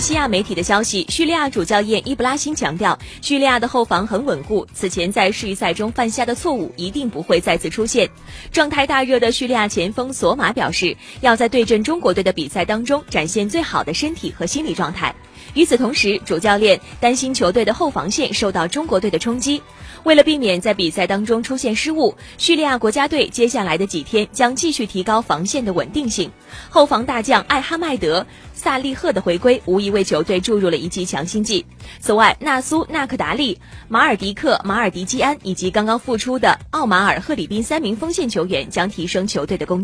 西亚媒体的消息，叙利亚主教练伊布拉辛强调，叙利亚的后防很稳固，此前在世预赛中犯下的错误一定不会再次出现。状态大热的叙利亚前锋索马表示，要在对阵中国队的比赛当中展现最好的身体和心理状态。与此同时，主教练担心球队的后防线受到中国队的冲击。为了避免在比赛当中出现失误，叙利亚国家队接下来的几天将继续提高防线的稳定性。后防大将艾哈迈德·萨利赫的回归，无疑为球队注入了一剂强心剂。此外，纳苏·纳克达利、马尔迪克·马尔迪基安以及刚刚复出的奥马尔·赫里宾三名锋线球员将提升球队的攻。